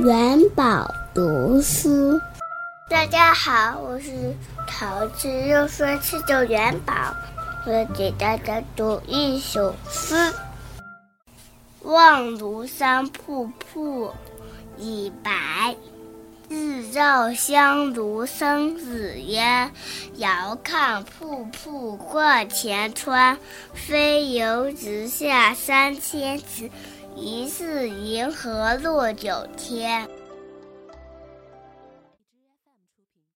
元宝读书，大家好，我是桃子，又说吃酒元宝，我给大家读一首诗：望庐山瀑布已白，日照香炉生紫烟。遥看瀑布挂前川，飞流直下三千尺。疑是银河落九天。